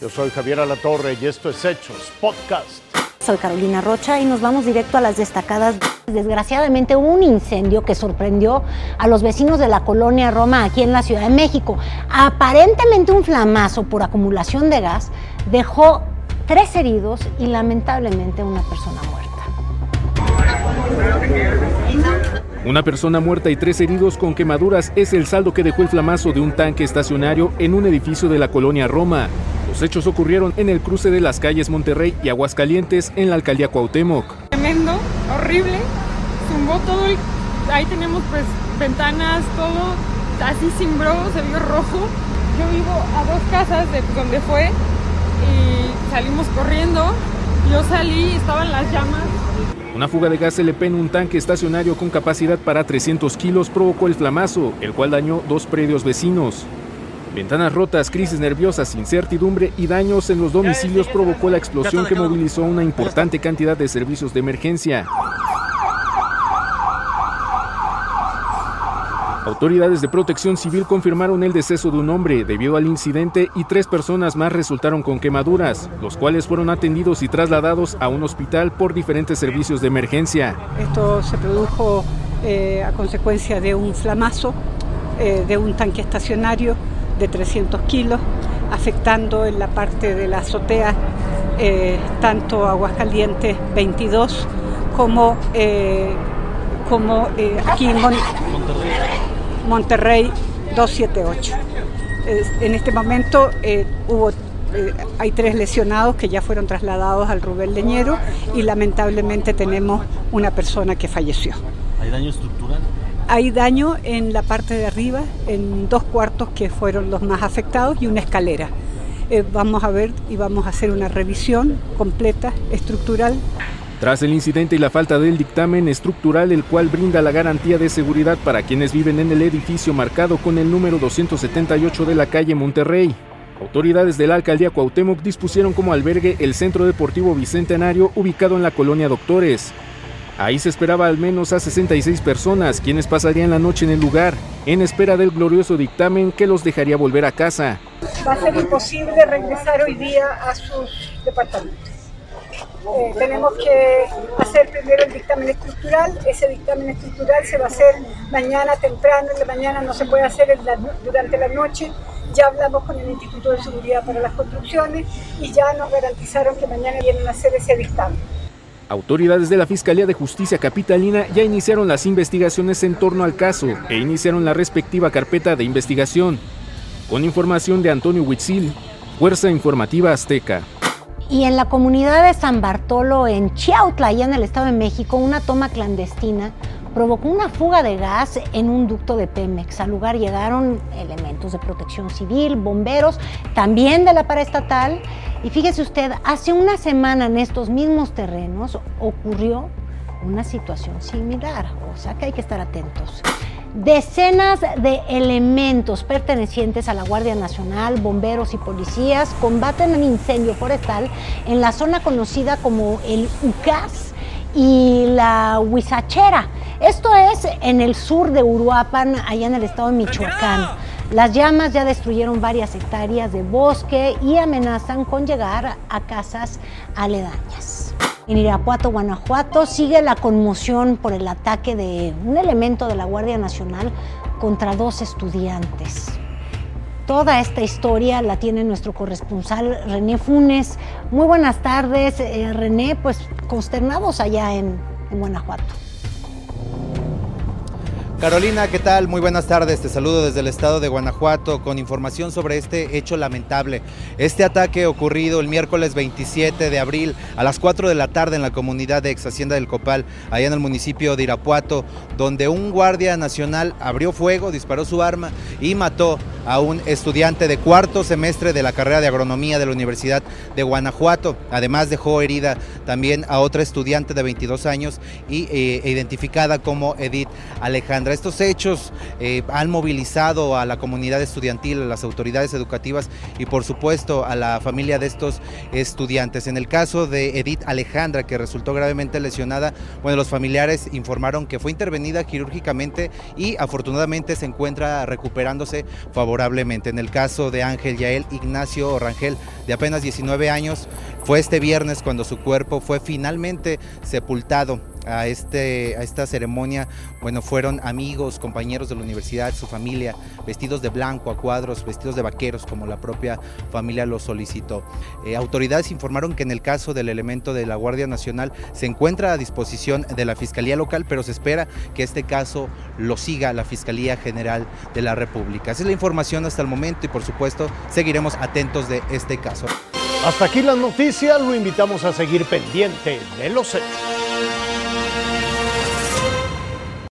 Yo soy Javier Alatorre y esto es Hechos Podcast. Soy Carolina Rocha y nos vamos directo a las destacadas. Desgraciadamente hubo un incendio que sorprendió a los vecinos de la colonia Roma aquí en la Ciudad de México. Aparentemente un flamazo por acumulación de gas dejó tres heridos y lamentablemente una persona muerta. Una persona muerta y tres heridos con quemaduras es el saldo que dejó el flamazo de un tanque estacionario en un edificio de la colonia Roma. Los hechos ocurrieron en el cruce de las calles Monterrey y Aguascalientes en la alcaldía Cuauhtémoc. Tremendo, horrible, zumbó todo el... Ahí tenemos pues ventanas, todo así cimbró, se vio rojo. Yo vivo a dos casas de donde fue y salimos corriendo. Yo salí, estaban las llamas una fuga de gas LP en un tanque estacionario con capacidad para 300 kilos provocó el flamazo, el cual dañó dos predios vecinos. Ventanas rotas, crisis nerviosas, incertidumbre y daños en los domicilios provocó la explosión que movilizó una importante cantidad de servicios de emergencia. Autoridades de protección civil confirmaron el deceso de un hombre debido al incidente y tres personas más resultaron con quemaduras, los cuales fueron atendidos y trasladados a un hospital por diferentes servicios de emergencia. Esto se produjo eh, a consecuencia de un flamazo eh, de un tanque estacionario de 300 kilos, afectando en la parte de la azotea eh, tanto Aguascalientes 22 como, como aquí en Monterrey. Monterrey 278. En este momento eh, hubo, eh, hay tres lesionados que ya fueron trasladados al Rubén Leñero y lamentablemente tenemos una persona que falleció. ¿Hay daño estructural? Hay daño en la parte de arriba, en dos cuartos que fueron los más afectados y una escalera. Eh, vamos a ver y vamos a hacer una revisión completa, estructural, tras el incidente y la falta del dictamen estructural, el cual brinda la garantía de seguridad para quienes viven en el edificio marcado con el número 278 de la calle Monterrey, autoridades de la alcaldía Cuauhtémoc dispusieron como albergue el Centro Deportivo Bicentenario ubicado en la colonia Doctores. Ahí se esperaba al menos a 66 personas, quienes pasarían la noche en el lugar, en espera del glorioso dictamen que los dejaría volver a casa. Va a ser imposible regresar hoy día a sus departamentos. Eh, tenemos que hacer primero el dictamen estructural. Ese dictamen estructural se va a hacer mañana temprano, en la mañana no se puede hacer durante la noche. Ya hablamos con el Instituto de Seguridad para las Construcciones y ya nos garantizaron que mañana vienen a hacer ese dictamen. Autoridades de la Fiscalía de Justicia Capitalina ya iniciaron las investigaciones en torno al caso e iniciaron la respectiva carpeta de investigación. Con información de Antonio Huitzil, Fuerza Informativa Azteca. Y en la comunidad de San Bartolo, en Chiautla, allá en el Estado de México, una toma clandestina provocó una fuga de gas en un ducto de Pemex. Al lugar llegaron elementos de protección civil, bomberos, también de la paraestatal. Y fíjese usted, hace una semana en estos mismos terrenos ocurrió una situación similar, o sea que hay que estar atentos. Decenas de elementos pertenecientes a la Guardia Nacional, bomberos y policías combaten un incendio forestal en la zona conocida como el UCAS y la Huizachera. Esto es en el sur de Uruapan, allá en el estado de Michoacán. Las llamas ya destruyeron varias hectáreas de bosque y amenazan con llegar a casas aledañas. En Irapuato, Guanajuato, sigue la conmoción por el ataque de un elemento de la Guardia Nacional contra dos estudiantes. Toda esta historia la tiene nuestro corresponsal René Funes. Muy buenas tardes, eh, René, pues consternados allá en Guanajuato. Carolina, ¿qué tal? Muy buenas tardes. Te saludo desde el estado de Guanajuato con información sobre este hecho lamentable. Este ataque ocurrido el miércoles 27 de abril a las 4 de la tarde en la comunidad de Ex Hacienda del Copal, allá en el municipio de Irapuato, donde un guardia nacional abrió fuego, disparó su arma y mató a un estudiante de cuarto semestre de la carrera de agronomía de la Universidad de Guanajuato. Además dejó herida también a otra estudiante de 22 años y eh, identificada como Edith Alejandra. Estos hechos eh, han movilizado a la comunidad estudiantil, a las autoridades educativas y por supuesto a la familia de estos estudiantes. En el caso de Edith Alejandra, que resultó gravemente lesionada, bueno, los familiares informaron que fue intervenida quirúrgicamente y afortunadamente se encuentra recuperándose favorablemente En el caso de Ángel Yael Ignacio Orangel, de apenas 19 años, fue este viernes cuando su cuerpo fue finalmente sepultado a, este, a esta ceremonia, bueno, fueron amigos, compañeros de la universidad, su familia, vestidos de blanco a cuadros, vestidos de vaqueros, como la propia familia lo solicitó. Eh, autoridades informaron que en el caso del elemento de la Guardia Nacional se encuentra a disposición de la Fiscalía Local, pero se espera que este caso lo siga la Fiscalía General de la República. Esa es la información hasta el momento y por supuesto seguiremos atentos de este caso. Hasta aquí las noticias, lo invitamos a seguir pendiente de los hechos.